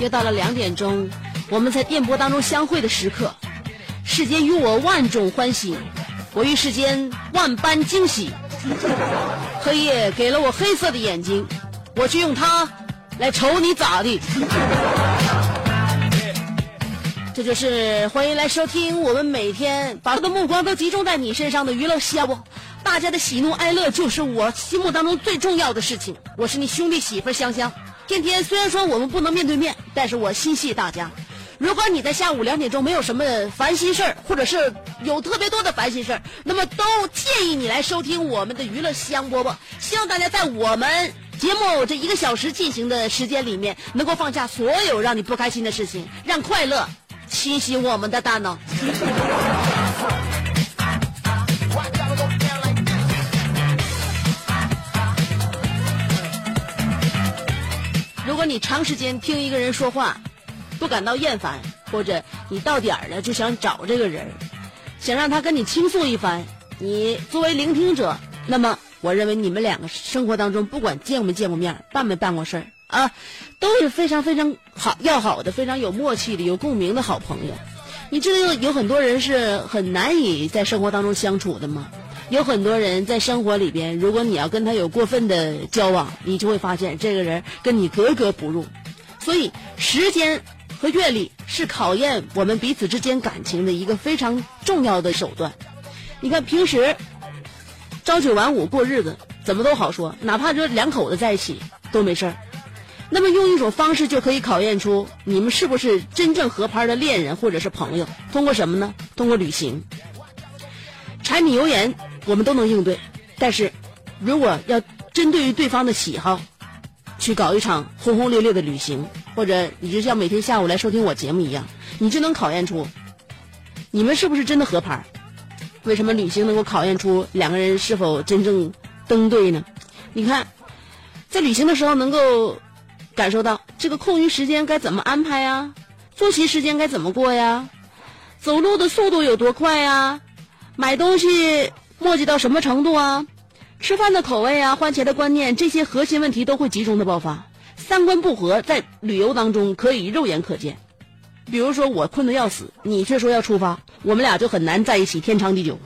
又到了两点钟，我们在电波当中相会的时刻。世间与我万种欢喜，我与世间万般惊喜。黑夜给了我黑色的眼睛，我却用它来瞅你咋地。这就是欢迎来收听我们每天把我的目光都集中在你身上的娱乐项目。大家的喜怒哀乐就是我心目当中最重要的事情。我是你兄弟媳妇香香。天天虽然说我们不能面对面，但是我心系大家。如果你在下午两点钟没有什么烦心事儿，或者是有特别多的烦心事儿，那么都建议你来收听我们的娱乐香饽饽。希望大家在我们节目这一个小时进行的时间里面，能够放下所有让你不开心的事情，让快乐清洗我们的大脑。如果你长时间听一个人说话，不感到厌烦，或者你到点儿了就想找这个人，想让他跟你倾诉一番，你作为聆听者，那么我认为你们两个生活当中不管见没见过面，办没办过事儿啊，都是非常非常好要好的，非常有默契的、有共鸣的好朋友。你知道有很多人是很难以在生活当中相处的吗？有很多人在生活里边，如果你要跟他有过分的交往，你就会发现这个人跟你格格不入。所以，时间和阅历是考验我们彼此之间感情的一个非常重要的手段。你看，平时朝九晚五过日子，怎么都好说，哪怕就两口子在一起都没事儿。那么，用一种方式就可以考验出你们是不是真正合拍的恋人或者是朋友。通过什么呢？通过旅行。柴米油盐我们都能应对，但是如果要针对于对方的喜好，去搞一场轰轰烈烈的旅行，或者你就像每天下午来收听我节目一样，你就能考验出你们是不是真的合拍。为什么旅行能够考验出两个人是否真正登对呢？你看，在旅行的时候能够感受到这个空余时间该怎么安排呀，作息时间该怎么过呀，走路的速度有多快呀，买东西墨迹到什么程度啊？吃饭的口味啊，花钱的观念，这些核心问题都会集中的爆发。三观不合，在旅游当中可以肉眼可见。比如说我困得要死，你却说要出发，我们俩就很难在一起天长地久。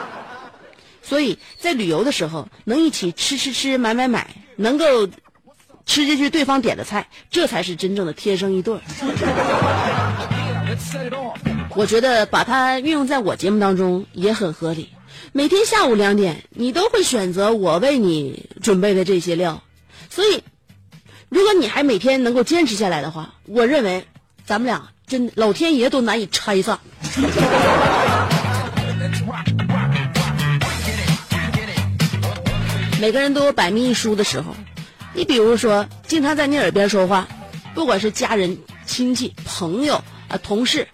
所以在旅游的时候，能一起吃吃吃，买买买，能够吃进去对方点的菜，这才是真正的天生一对。我觉得把它运用在我节目当中也很合理。每天下午两点，你都会选择我为你准备的这些料，所以，如果你还每天能够坚持下来的话，我认为咱们俩真老天爷都难以拆散。每个人都有百密一疏的时候，你比如说，经常在你耳边说话，不管是家人、亲戚、朋友啊、同事，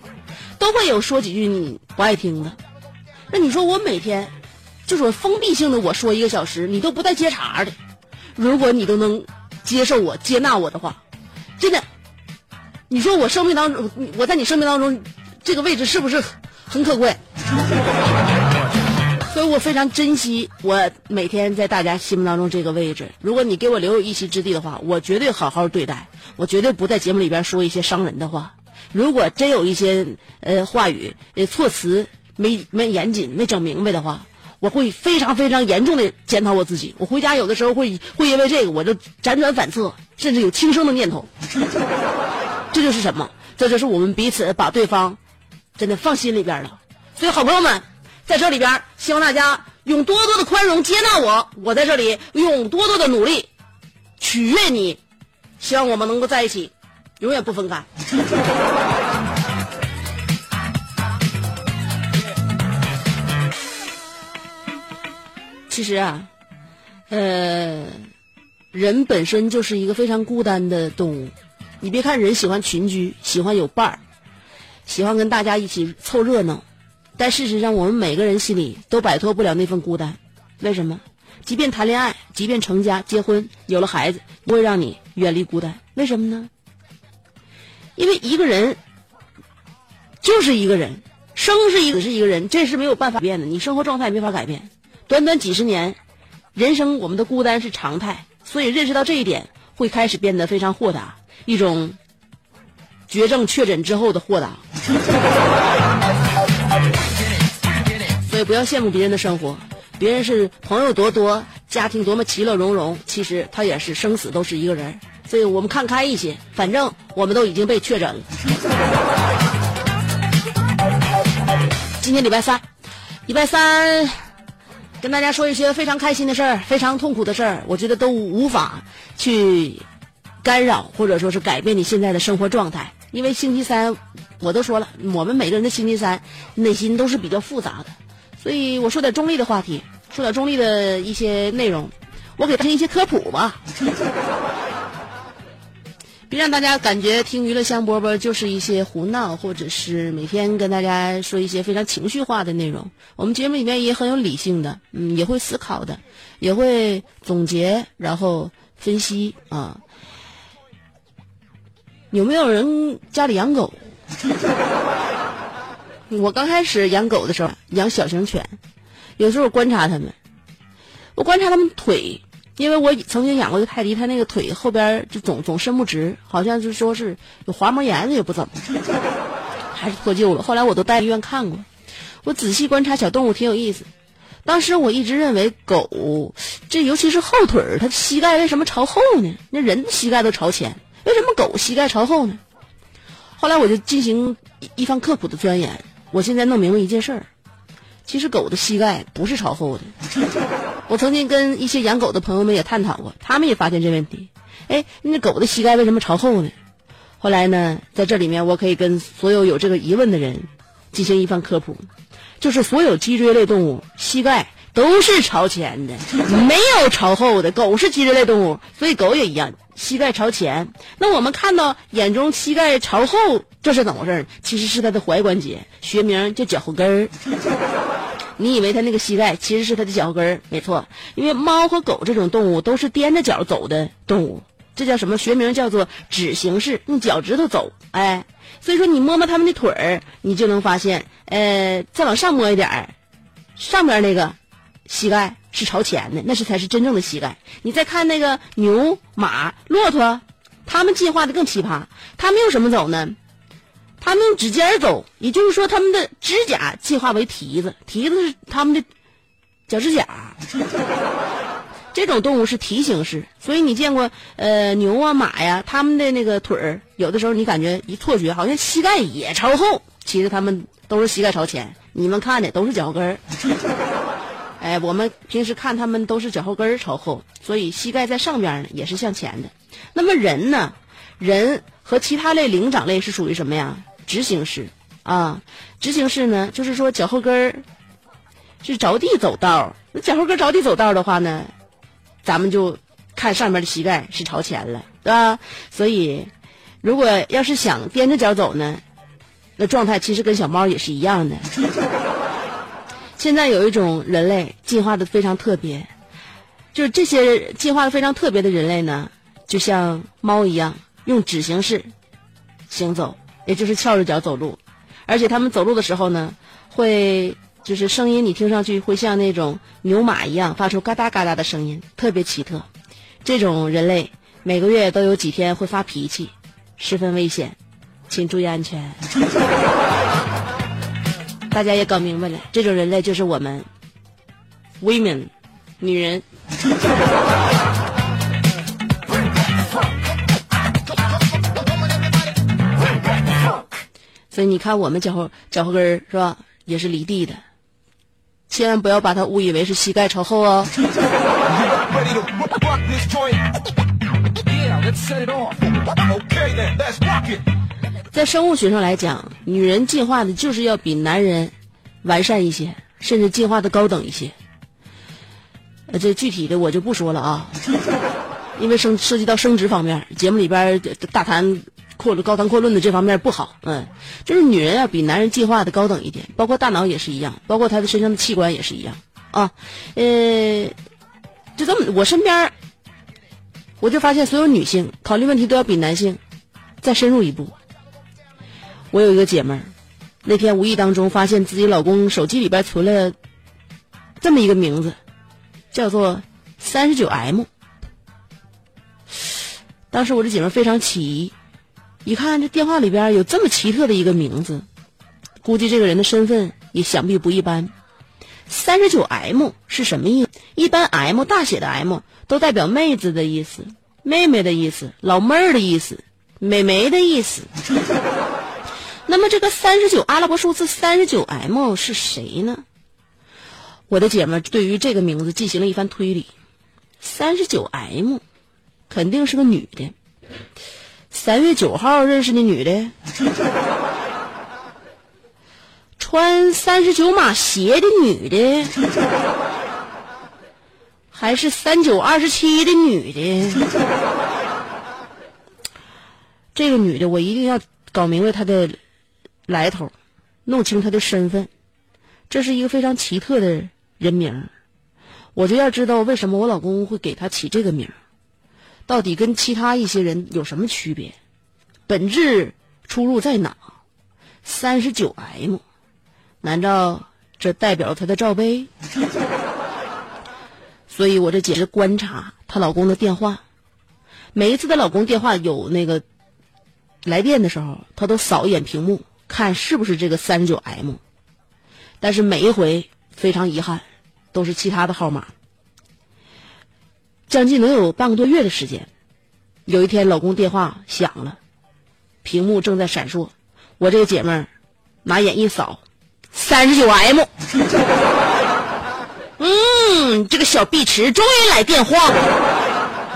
都会有说几句你不爱听的。那你说我每天就是我封闭性的我说一个小时，你都不带接茬的。如果你都能接受我、接纳我的话，真的，你说我生命当中，我在你生命当中这个位置是不是很可贵？所以我非常珍惜我每天在大家心目当中这个位置。如果你给我留有一席之地的话，我绝对好好对待，我绝对不在节目里边说一些伤人的话。如果真有一些呃话语呃措辞没没严谨、没整明白的话，我会非常非常严重的检讨我自己。我回家有的时候会会因为这个我就辗转反侧，甚至有轻生的念头。这就是什么？这就是我们彼此把对方真的放心里边了。所以，好朋友们，在这里边，希望大家用多多的宽容接纳我，我在这里用多多的努力取悦你，希望我们能够在一起，永远不分开。其实啊，呃，人本身就是一个非常孤单的动物。你别看人喜欢群居，喜欢有伴儿，喜欢跟大家一起凑热闹，但事实上，我们每个人心里都摆脱不了那份孤单。为什么？即便谈恋爱，即便成家、结婚，有了孩子，不会让你远离孤单。为什么呢？因为一个人就是一个人，生是一个是一个人，这是没有办法变的。你生活状态没法改变。短短几十年，人生我们的孤单是常态，所以认识到这一点，会开始变得非常豁达，一种绝症确诊之后的豁达。所以不要羡慕别人的生活，别人是朋友多多，家庭多么其乐融融，其实他也是生死都是一个人。所以我们看开一些，反正我们都已经被确诊了。今天礼拜三，礼拜三。跟大家说一些非常开心的事儿，非常痛苦的事儿，我觉得都无法去干扰或者说是改变你现在的生活状态。因为星期三，我都说了，我们每个人的星期三内心都是比较复杂的，所以我说点中立的话题，说点中立的一些内容，我给大家一些科普吧。让大家感觉听娱乐香饽饽就是一些胡闹，或者是每天跟大家说一些非常情绪化的内容。我们节目里面也很有理性的，嗯，也会思考的，也会总结，然后分析啊。有没有人家里养狗？我刚开始养狗的时候，养小型犬，有时候观察它们，我观察它们腿。因为我曾经养过一个泰迪，它那个腿后边就总总伸不直，好像就说是有滑膜炎，也不怎么，还是脱臼了。后来我都带医院看过，我仔细观察小动物挺有意思。当时我一直认为狗，这尤其是后腿，它膝盖为什么朝后呢？那人膝盖都朝前，为什么狗膝盖朝后呢？后来我就进行一番刻苦的钻研，我现在弄明白一件事儿。其实狗的膝盖不是朝后的，我曾经跟一些养狗的朋友们也探讨过，他们也发现这问题。哎，那狗的膝盖为什么朝后呢？后来呢，在这里面我可以跟所有有这个疑问的人进行一番科普，就是所有脊椎类动物膝盖都是朝前的，没有朝后的。狗是脊椎类动物，所以狗也一样，膝盖朝前。那我们看到眼中膝盖朝后，这是怎么回事？其实是它的踝关节，学名叫脚后跟儿。你以为它那个膝盖其实是它的脚后跟儿，没错。因为猫和狗这种动物都是踮着脚走的动物，这叫什么？学名叫做指形式，用脚趾头走。哎，所以说你摸摸它们的腿儿，你就能发现，呃，再往上摸一点儿，上边那个膝盖是朝前的，那是才是真正的膝盖。你再看那个牛、马、骆驼，它们进化的更奇葩，它们用什么走呢？他们用指尖走，也就是说，他们的指甲进化为蹄子，蹄子是他们的脚趾甲。这种动物是蹄形式，所以你见过呃牛啊马呀，他们的那个腿儿，有的时候你感觉一错觉，好像膝盖也朝后，其实他们都是膝盖朝前。你们看的都是脚跟儿。哎，我们平时看他们都是脚后跟儿朝后，所以膝盖在上边呢，也是向前的。那么人呢？人和其他类灵长类是属于什么呀？直行式啊，直行式呢，就是说脚后跟儿是着地走道那脚后跟着地走道的话呢，咱们就看上面的膝盖是朝前了，对吧？所以，如果要是想踮着脚走呢，那状态其实跟小猫也是一样的。现在有一种人类进化的非常特别，就是这些进化的非常特别的人类呢，就像猫一样，用指形式行走。也就是翘着脚走路，而且他们走路的时候呢，会就是声音你听上去会像那种牛马一样发出嘎哒嘎哒的声音，特别奇特。这种人类每个月都有几天会发脾气，十分危险，请注意安全。大家也搞明白了，这种人类就是我们 women 女人。所以你看，我们脚后脚后跟儿是吧，也是离地的，千万不要把它误以为是膝盖朝后哦。在生物学上来讲，女人进化的就是要比男人完善一些，甚至进化的高等一些。呃，这具体的我就不说了啊，因为生涉及到生殖方面，节目里边大谈阔、高谈阔论的这方面不好。嗯，就是女人要比男人进化的高等一点，包括大脑也是一样，包括她的身上的器官也是一样啊。呃，就这么，我身边我就发现，所有女性考虑问题都要比男性再深入一步。我有一个姐们儿，那天无意当中发现自己老公手机里边存了这么一个名字，叫做三十九 M。当时我这姐们儿非常起疑，一看这电话里边有这么奇特的一个名字，估计这个人的身份也想必不一般。三十九 M 是什么意思？一般 M 大写的 M 都代表妹子的意思、妹妹的意思、老妹儿的意思、美眉的意思。那么这个三十九阿拉伯数字三十九 M 是谁呢？我的姐们对于这个名字进行了一番推理，三十九 M 肯定是个女的。三月九号认识的女的，穿三十九码鞋的女的，还是三九二十七的女的？这个女的我一定要搞明白她的来头，弄清她的身份。这是一个非常奇特的人名，我就要知道为什么我老公会给她起这个名，到底跟其他一些人有什么区别，本质出入在哪？三十九 M，难道这代表了她的罩杯？所以我这简直观察她老公的电话，每一次她老公电话有那个来电的时候，她都扫一眼屏幕，看是不是这个三十九 M。但是每一回非常遗憾，都是其他的号码。将近能有半个多月的时间，有一天老公电话响了，屏幕正在闪烁，我这个姐妹儿拿眼一扫，三十九 M。嗯，这个小碧池终于来电话了。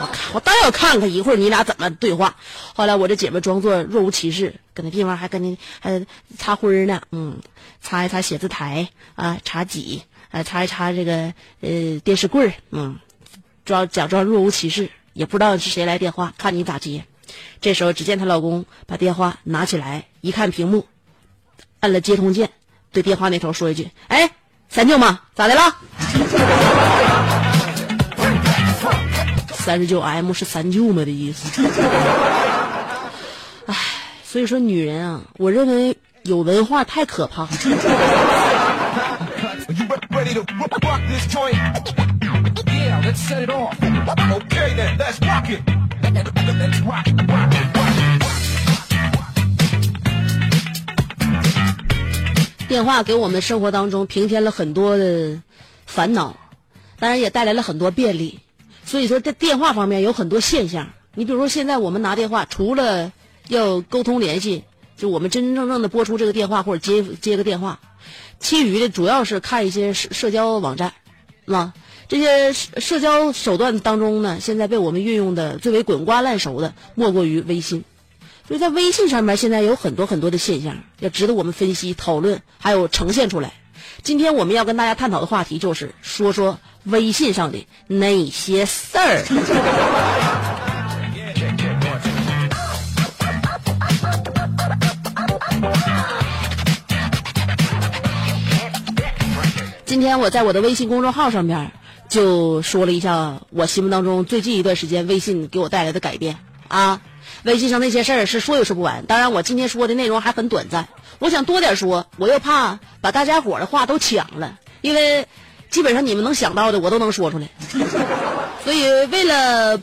我看，我倒要看看一会儿你俩怎么对话。后来我这姐妹装作若无其事，那地方还跟那还擦灰呢，嗯，擦一擦写字台啊，擦几啊，擦一擦这个呃电视柜，嗯，装假装若无其事，也不知道是谁来电话，看你咋接。这时候，只见她老公把电话拿起来，一看屏幕，按了接通键，对电话那头说一句：“哎，三舅妈，咋的了？”三十九 M 是三舅妈的意思。所以说女人啊我认为有文化太可怕电话给我们生活当中平添了很多的烦恼当然也带来了很多便利所以说在电话方面有很多现象。你比如说现在我们拿电话除了要沟通联系，就我们真真正正的拨出这个电话或者接接个电话，其余的主要是看一些社社交网站，啊，这些社社交手段当中呢，现在被我们运用的最为滚瓜烂熟的，莫过于微信。所以在微信上面，现在有很多很多的现象，要值得我们分析、讨论，还有呈现出来。今天我们要跟大家探讨的话题就是说说微信上的那些事儿。今天我在我的微信公众号上面就说了一下我心目当中最近一段时间微信给我带来的改变啊。微信上那些事儿是说也说不完，当然我今天说的内容还很短暂，我想多点说，我又怕把大家伙的话都抢了，因为基本上你们能想到的我都能说出来，所以为了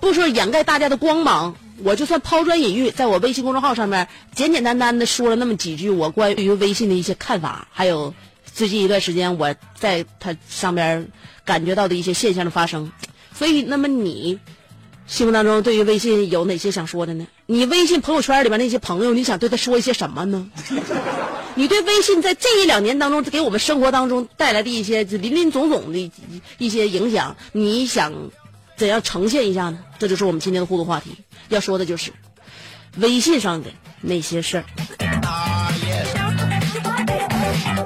不说掩盖大家的光芒，我就算抛砖引玉，在我微信公众号上面简简单单的说了那么几句我关于微信的一些看法，还有最近一段时间我在它上边感觉到的一些现象的发生。所以，那么你心目当中对于微信有哪些想说的呢？你微信朋友圈里边那些朋友，你想对他说一些什么呢？你对微信在这一两年当中给我们生活当中带来的一些林林总总的一些影响，你想怎样呈现一下呢？这就是我们今天的互动话题，要说的就是微信上的那些事儿。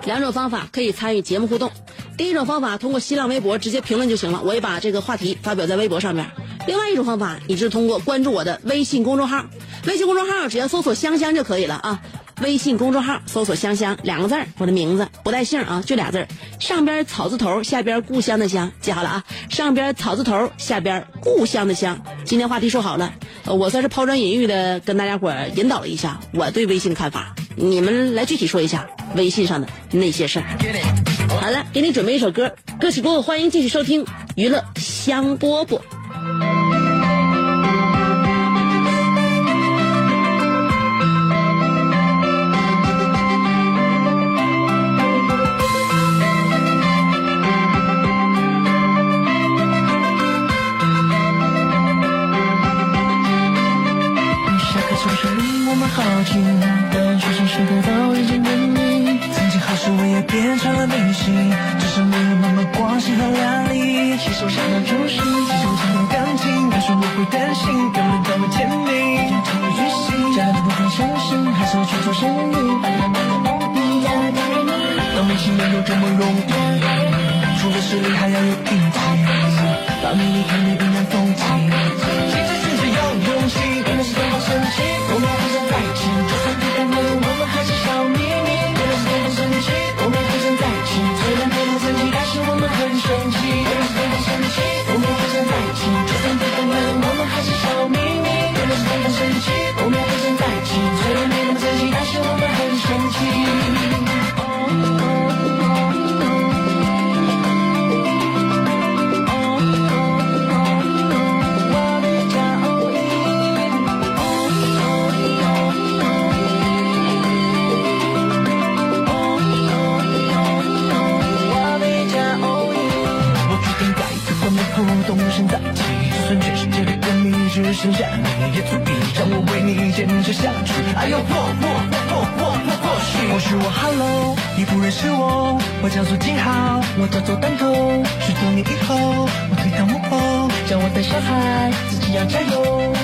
两种方法可以参与节目互动。第一种方法通过新浪微博直接评论就行了，我也把这个话题发表在微博上面。另外一种方法，你是通过关注我的微信公众号，微信公众号只要搜索“香香”就可以了啊。微信公众号搜索“香香”两个字我的名字不带姓啊，就俩字儿上边草字头，下边故乡的乡，记好了啊。上边草字头，下边故乡的乡。今天话题说好了，我算是抛砖引玉的跟大家伙引导了一下我对微信的看法，你们来具体说一下微信上的那些事儿。好了，给你准备一首歌，歌曲过后欢迎继续收听娱乐香饽饽。下去。哎呦，或或或或或或许，或许我 Hello，你不认识我，我叫做金浩，我叫做单头。许多年以后，我推到幕后，叫我的小孩，自己要加油。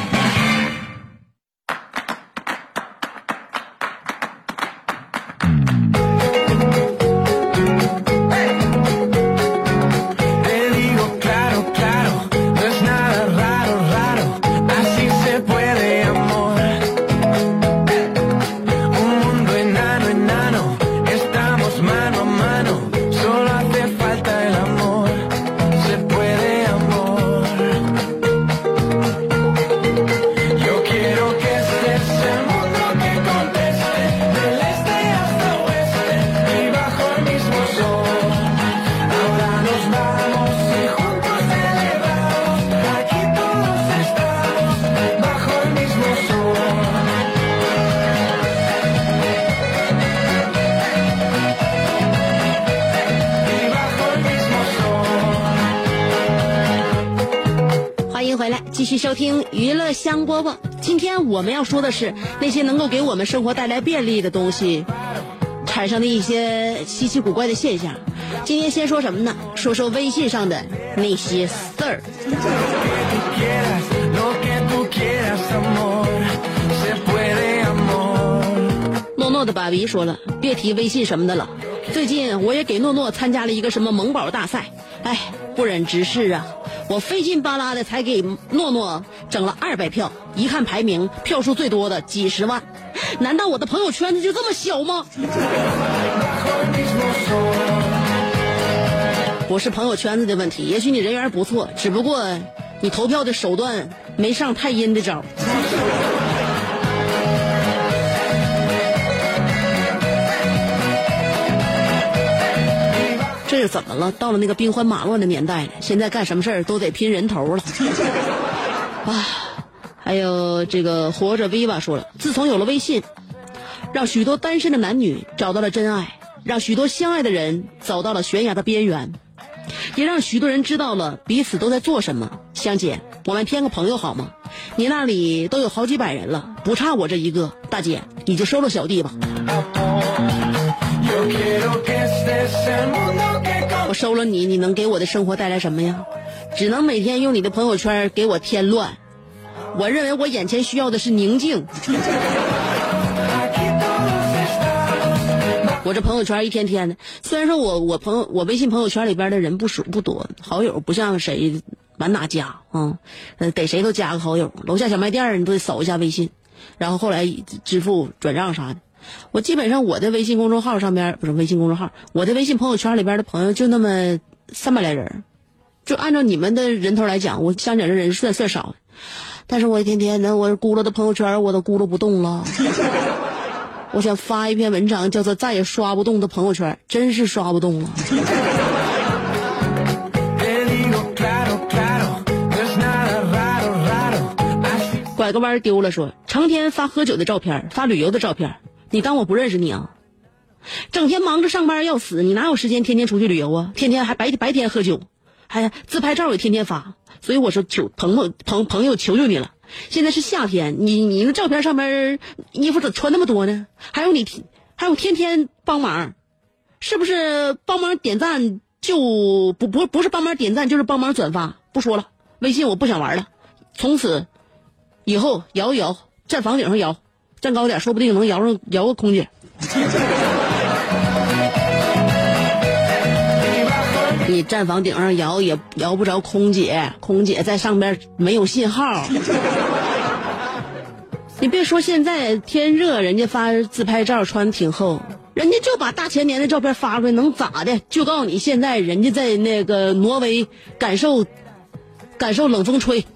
是那些能够给我们生活带来便利的东西产生的一些稀奇古怪的现象。今天先说什么呢？说说微信上的那些事儿。诺诺的爸比说了，别提微信什么的了。最近我也给诺诺参加了一个什么萌宝大赛，哎，不忍直视啊。我费劲巴拉的才给诺诺整了二百票，一看排名，票数最多的几十万，难道我的朋友圈子就这么小吗？不是朋友圈子的问题，也许你人缘不错，只不过你投票的手段没上太阴的招。这是怎么了？到了那个兵荒马乱的年代了，现在干什么事儿都得拼人头了。啊，还有这个活着 Viva 说了，自从有了微信，让许多单身的男女找到了真爱，让许多相爱的人走到了悬崖的边缘，也让许多人知道了彼此都在做什么。香姐，我们添个朋友好吗？你那里都有好几百人了，不差我这一个。大姐，你就收了小弟吧。我收了你，你能给我的生活带来什么呀？只能每天用你的朋友圈给我添乱。我认为我眼前需要的是宁静。我这朋友圈一天天的，虽然说我我朋友我微信朋友圈里边的人不数不多，好友不像谁满哪加啊，呃逮谁都加个好友，楼下小卖店你都得扫一下微信，然后后来支付转账啥的。我基本上我的微信公众号上边不是微信公众号，我的微信朋友圈里边的朋友就那么三百来人，就按照你们的人头来讲，我香姐这人算算少，但是我一天天的我咕噜的朋友圈我都咕噜不动了。我想发一篇文章，叫做再也刷不动的朋友圈，真是刷不动了。拐个弯丢了，说成天发喝酒的照片，发旅游的照片。你当我不认识你啊？整天忙着上班要死，你哪有时间天天出去旅游啊？天天还白白天喝酒，还自拍照也天天发。所以我说求朋友朋朋友求求你了，现在是夏天，你你那照片上面衣服咋穿那么多呢？还有你还有天天帮忙，是不是帮忙点赞就不不不是帮忙点赞就是帮忙转发？不说了，微信我不想玩了，从此以后摇一摇，站房顶上摇。站高点，说不定能摇上摇个空姐。你站房顶上摇也摇不着空姐，空姐在上边没有信号。你别说现在天热，人家发自拍照穿挺厚，人家就把大前年的照片发出来，能咋的？就告诉你，现在人家在那个挪威感受感受冷风吹。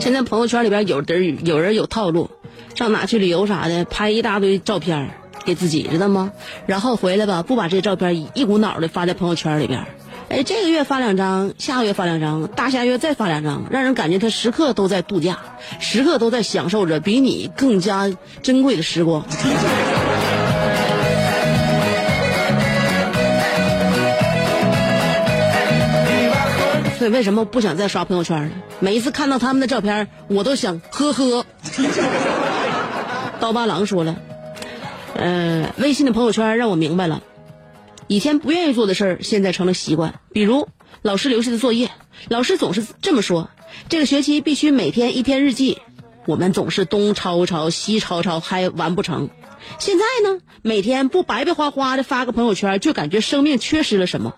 现在朋友圈里边有人有人有套路，上哪去旅游啥的，拍一大堆照片给自己，知道吗？然后回来吧，不把这些照片一股脑的发在朋友圈里边。哎，这个月发两张，下个月发两张，大下月再发两张，让人感觉他时刻都在度假，时刻都在享受着比你更加珍贵的时光。所以为什么不想再刷朋友圈了？每一次看到他们的照片，我都想呵呵。刀疤狼说了，呃，微信的朋友圈让我明白了，以前不愿意做的事儿，现在成了习惯。比如老师留下的作业，老师总是这么说：这个学期必须每天一篇日记。我们总是东抄抄西抄抄，还完不成。现在呢，每天不白白花花的发个朋友圈，就感觉生命缺失了什么。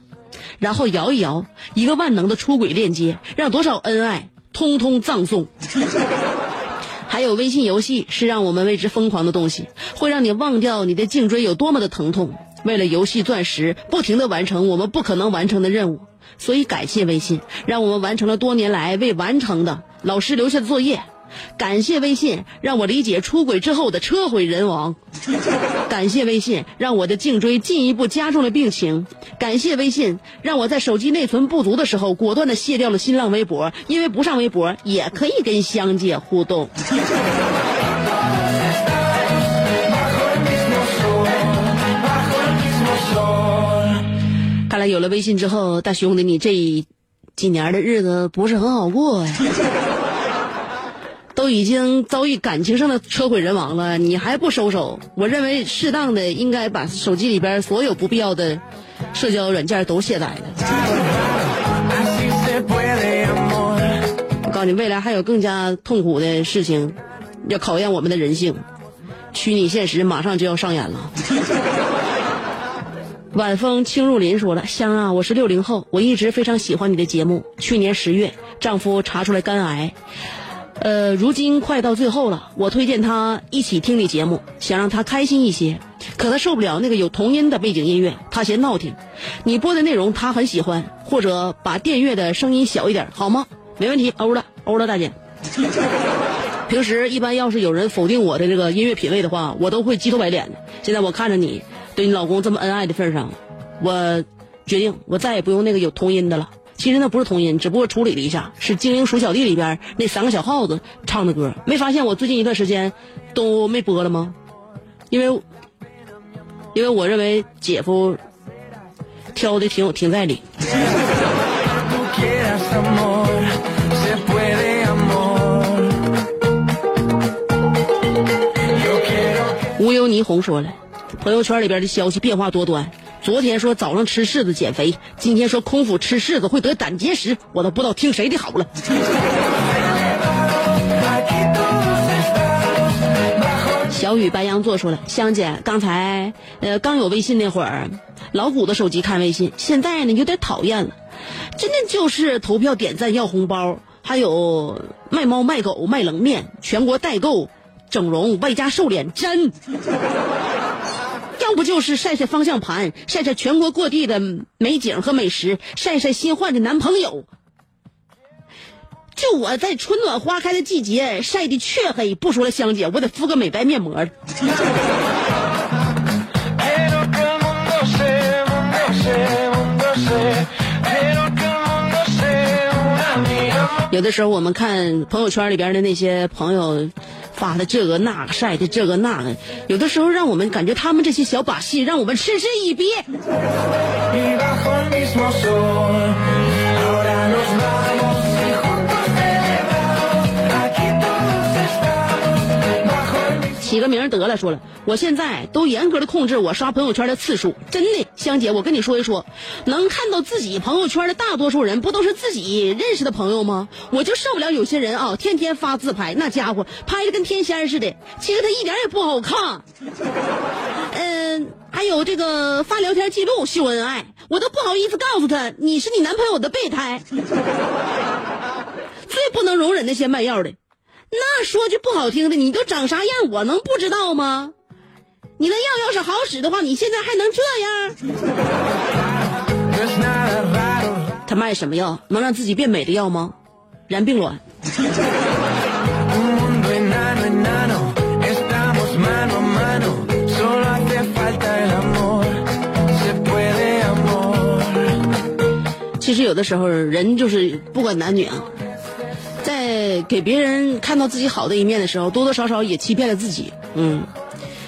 然后摇一摇，一个万能的出轨链接，让多少恩爱通通葬送。还有微信游戏是让我们为之疯狂的东西，会让你忘掉你的颈椎有多么的疼痛。为了游戏钻石，不停的完成我们不可能完成的任务。所以感谢微信，让我们完成了多年来未完成的老师留下的作业。感谢微信，让我理解出轨之后的车毁人亡。感谢微信，让我的颈椎进一步加重了病情。感谢微信，让我在手机内存不足的时候，果断的卸掉了新浪微博，因为不上微博也可以跟香姐互动。看来有了微信之后，大兄弟，你这几年的日子不是很好过呀。都已经遭遇感情上的车毁人亡了，你还不收手？我认为适当的应该把手机里边所有不必要的社交软件都卸载了。我告诉你，未来还有更加痛苦的事情要考验我们的人性，虚拟现实马上就要上演了。晚风轻入林说了：“香啊，我是六零后，我一直非常喜欢你的节目。去年十月，丈夫查出来肝癌。”呃，如今快到最后了，我推荐他一起听你节目，想让他开心一些。可他受不了那个有童音的背景音乐，他嫌闹听。你播的内容他很喜欢，或者把电乐的声音小一点，好吗？没问题，欧了，欧了，大姐。平时一般要是有人否定我的这个音乐品味的话，我都会鸡头白脸的。现在我看着你对你老公这么恩爱的份上，我决定我再也不用那个有童音的了。其实那不是童音，只不过处理了一下，是《精灵鼠小弟》里边那三个小耗子唱的歌。没发现我最近一段时间都没播了吗？因为，因为我认为姐夫挑的挺有挺在理。无忧霓虹说了，朋友圈里边的消息变化多端。昨天说早上吃柿子减肥，今天说空腹吃柿子会得胆结石，我都不知道听谁的好了。小雨白羊座说了，香姐刚才呃刚有微信那会儿，老鼓的手机看微信，现在呢有点讨厌了，真的就是投票点赞要红包，还有卖猫卖狗卖冷面，全国代购整容外加瘦脸针。要不就是晒晒方向盘，晒晒全国各地的美景和美食，晒晒新换的男朋友。就我在春暖花开的季节晒的黢黑，不说了，香姐，我得敷个美白面膜。有的时候我们看朋友圈里边的那些朋友。发的这个那个，晒的这个那个，有的时候让我们感觉他们这些小把戏，让我们嗤之以鼻。起个名得了，说了，我现在都严格的控制我刷朋友圈的次数。真的，香姐，我跟你说一说，能看到自己朋友圈的大多数人，不都是自己认识的朋友吗？我就受不了有些人啊，天天发自拍，那家伙拍的跟天仙似的，其实他一点也不好看。嗯，还有这个发聊天记录秀恩爱，我都不好意思告诉他你是你男朋友的备胎。最不能容忍那些卖药的。那说句不好听的你都长啥样我能不知道吗？你那药要是好使的话你现在还能这样？他卖什么药？能让自己变美的药吗？然并卵。其实有的时候人就是不管男女啊在给别人看到自己好的一面的时候，多多少少也欺骗了自己。嗯，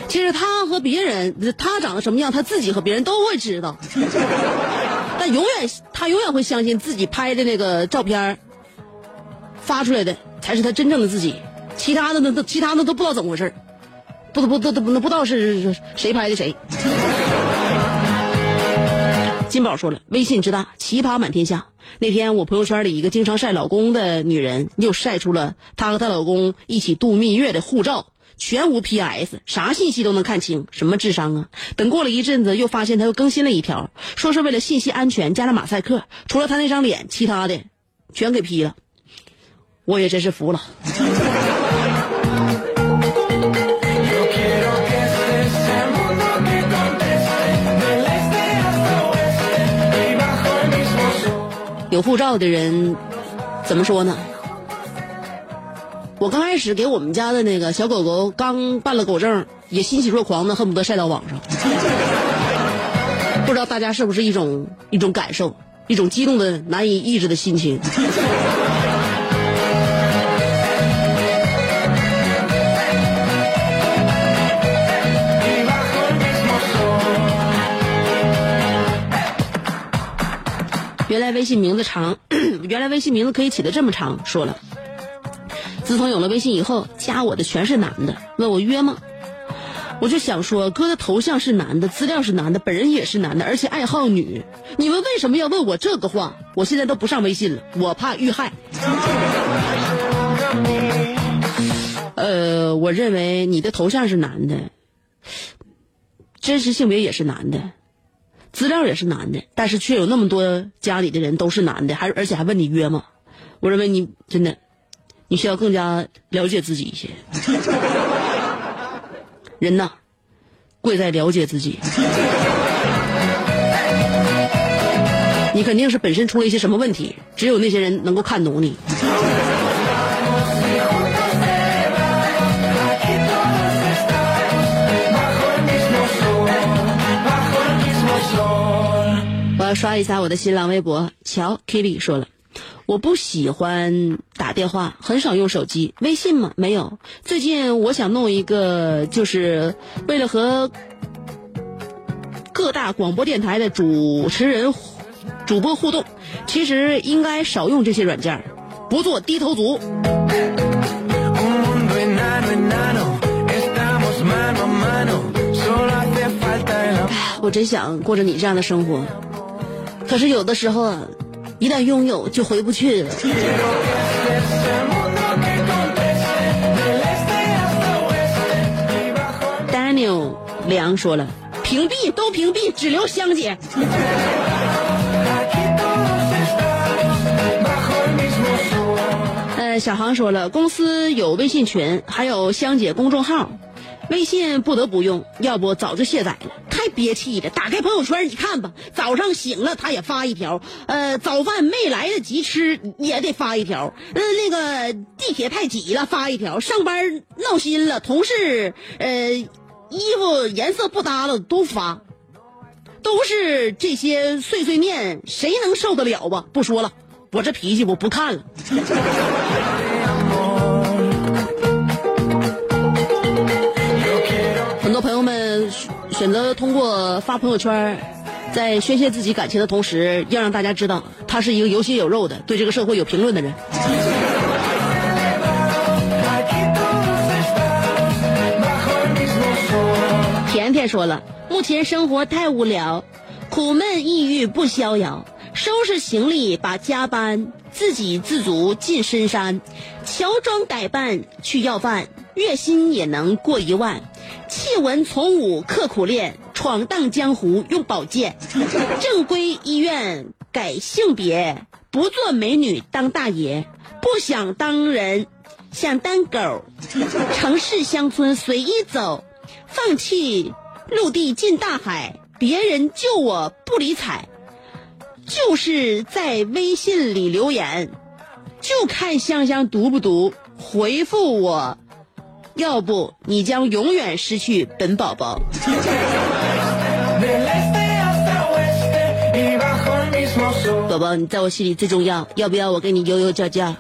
其实他和别人，他长得什么样，他自己和别人都会知道。但永远他永远会相信自己拍的那个照片儿发出来的才是他真正的自己，其他的那都其他的都不知道怎么回事不不不都都不不知道是是谁拍的谁。金宝说了，微信之大，奇葩满天下。那天我朋友圈里一个经常晒老公的女人，又晒出了她和她老公一起度蜜月的护照，全无 PS，啥信息都能看清，什么智商啊！等过了一阵子，又发现她又更新了一条，说是为了信息安全加了马赛克，除了她那张脸，其他的全给 P 了。我也真是服了。护照的人怎么说呢？我刚开始给我们家的那个小狗狗刚办了狗证，也欣喜若狂的，恨不得晒到网上。不知道大家是不是一种一种感受，一种激动的难以抑制的心情。原来微信名字长，原来微信名字可以起得这么长。说了，自从有了微信以后，加我的全是男的，问我约吗？我就想说，哥的头像是男的，资料是男的，本人也是男的，而且爱好女。你们为什么要问我这个话？我现在都不上微信了，我怕遇害。呃，我认为你的头像是男的，真实性别也是男的。资料也是男的，但是却有那么多家里的人都是男的，还而且还问你约吗？我认为你真的，你需要更加了解自己一些。人呐，贵在了解自己。你肯定是本身出了一些什么问题，只有那些人能够看懂你。刷一下我的新浪微博。乔 Kitty 说了，我不喜欢打电话，很少用手机。微信吗？没有。最近我想弄一个，就是为了和各大广播电台的主持人、主播互动。其实应该少用这些软件，不做低头族。我真想过着你这样的生活，可是有的时候啊，一旦拥有就回不去了。Daniel 梁说了，屏蔽都屏蔽，只留香姐。呃，小航说了，公司有微信群，还有香姐公众号。微信不得不用，要不早就卸载了，太憋气了。打开朋友圈，你看吧，早上醒了他也发一条，呃，早饭没来得及吃也得发一条，呃，那个地铁太挤了发一条，上班闹心了，同事呃衣服颜色不搭了都发，都是这些碎碎念，谁能受得了吧？不说了，我这脾气我不看了。选择通过发朋友圈，在宣泄自己感情的同时，要让大家知道他是一个有血有肉的、对这个社会有评论的人。甜甜说了，目前生活太无聊，苦闷抑郁不逍遥，收拾行李把家搬，自给自足进深山，乔装打扮去要饭，月薪也能过一万。弃文从武刻苦练，闯荡江湖用宝剑。正规医院改性别，不做美女当大爷，不想当人，想当狗。城市乡村随意走，放弃陆地进大海，别人救我不理睬，就是在微信里留言，就看香香读不读，回复我。要不你将永远失去本宝宝。宝宝，你在我心里最重要，要不要我给你悠悠叫叫？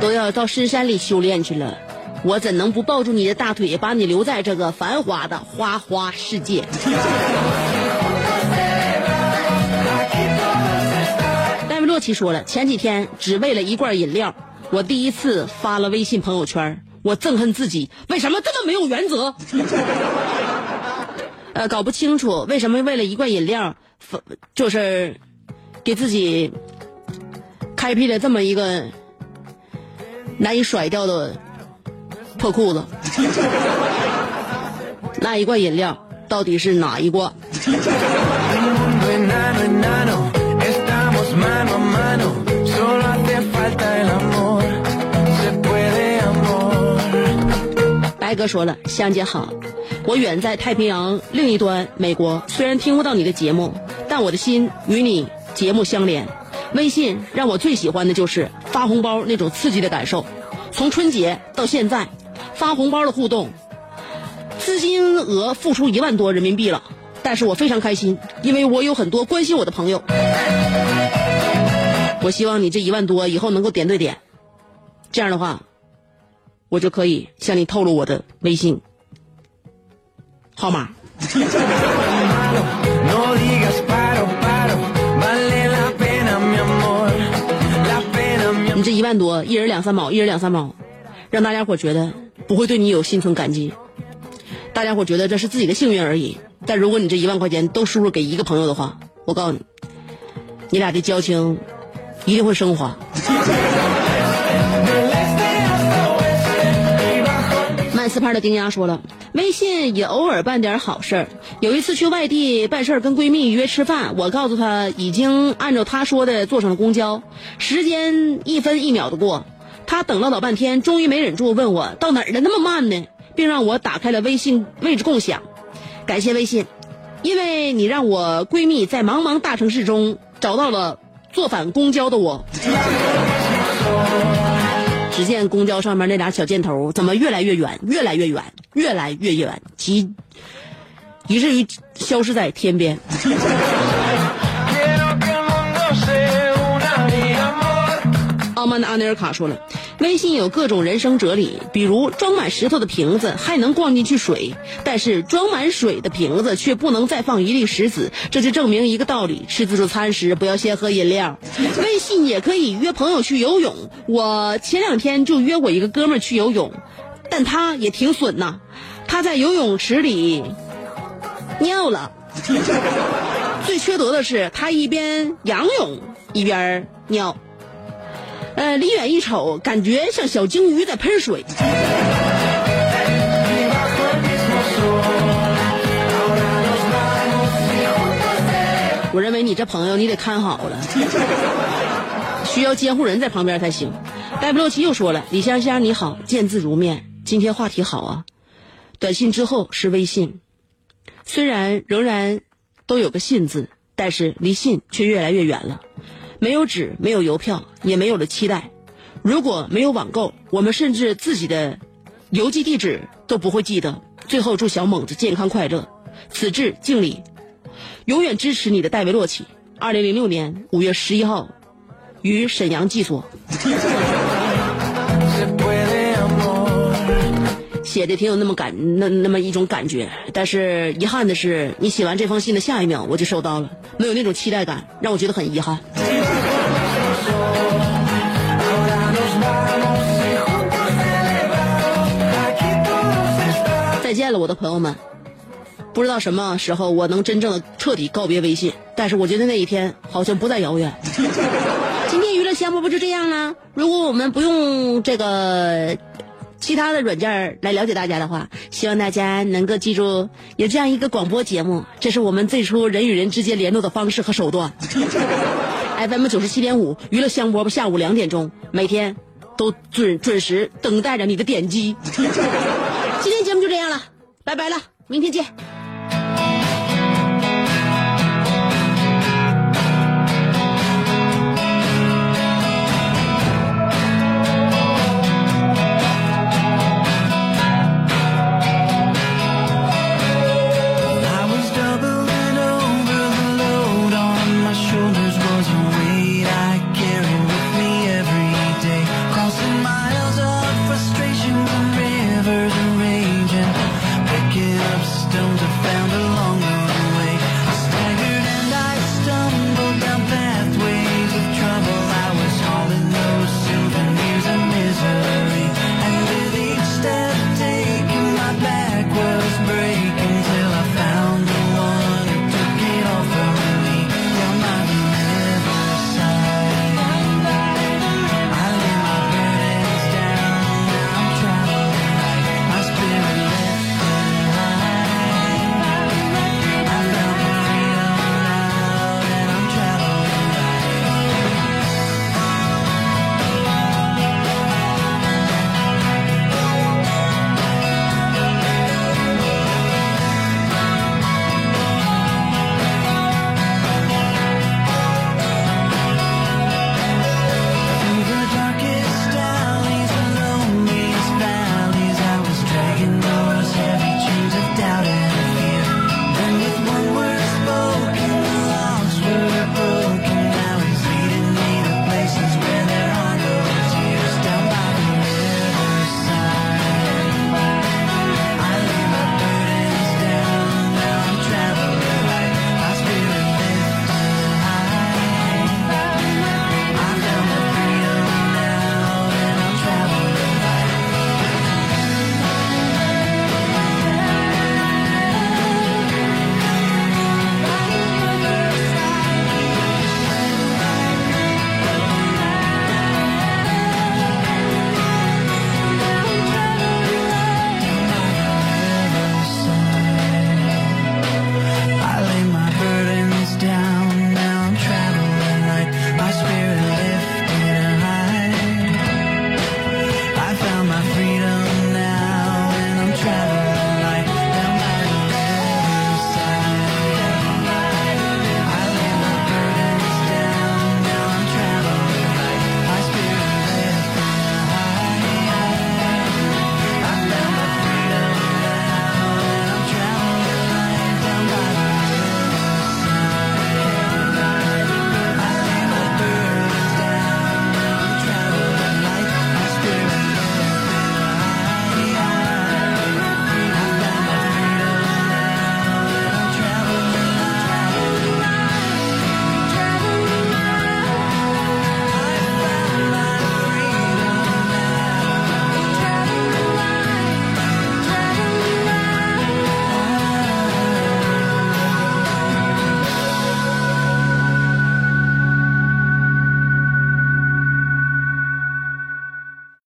都要到深山里修炼去了，我怎能不抱住你的大腿，把你留在这个繁华的花花世界？奇说了，前几天只为了一罐饮料，我第一次发了微信朋友圈，我憎恨自己为什么这么没有原则。呃，搞不清楚为什么为了一罐饮料，就是给自己开辟了这么一个。难以甩掉的破裤子，那一罐饮料到底是哪一罐？白哥说了，香姐好，我远在太平洋另一端美国，虽然听不到你的节目，但我的心与你节目相连。微信让我最喜欢的就是发红包那种刺激的感受。从春节到现在，发红包的互动，资金额付出一万多人民币了。但是我非常开心，因为我有很多关心我的朋友。我希望你这一万多以后能够点对点，这样的话，我就可以向你透露我的微信。号码。你这一万多，一人两三毛，一人两三毛，让大家伙觉得不会对你有心存感激，大家伙觉得这是自己的幸运而已。但如果你这一万块钱都输入给一个朋友的话，我告诉你，你俩的交情一定会升华。曼斯帕的丁丫说了。微信也偶尔办点好事儿。有一次去外地办事儿，跟闺蜜约吃饭，我告诉她已经按照她说的坐上了公交，时间一分一秒的过，她等了老半天，终于没忍住问我到哪儿了那么慢呢？并让我打开了微信位置共享，感谢微信，因为你让我闺蜜在茫茫大城市中找到了坐反公交的我。只见公交上面那俩小箭头怎么越来越远，越来越远，越来越远，及以至于消失在天边。曼的阿内尔卡说了。微信有各种人生哲理，比如装满石头的瓶子还能灌进去水，但是装满水的瓶子却不能再放一粒石子。这就证明一个道理：吃自助餐时不要先喝饮料。微信也可以约朋友去游泳。我前两天就约我一个哥们儿去游泳，但他也挺损呐，他在游泳池里尿了。最缺德的是，他一边仰泳一边尿。呃，离远一瞅，感觉像小鲸鱼在喷水。我认为你这朋友你得看好了，需要监护人在旁边才行。戴布洛奇又说了：“李香香你好，见字如面，今天话题好啊。短信之后是微信，虽然仍然都有个信字，但是离信却越来越远了。”没有纸，没有邮票，也没有了期待。如果没有网购，我们甚至自己的邮寄地址都不会记得。最后，祝小猛子健康快乐。此致敬礼，永远支持你的戴维洛奇。二零零六年五月十一号，于沈阳寄所。写的挺有那么感那那么一种感觉，但是遗憾的是，你写完这封信的下一秒我就收到了，没有那种期待感，让我觉得很遗憾。我的朋友们，不知道什么时候我能真正的彻底告别微信，但是我觉得那一天好像不再遥远。今天娱乐项目不就这样了？如果我们不用这个。其他的软件来了解大家的话，希望大家能够记住有这样一个广播节目，这是我们最初人与人之间联络的方式和手段。FM 九十七点五娱乐香饽下午两点钟，每天都准准时等待着你的点击。拜拜了明天见。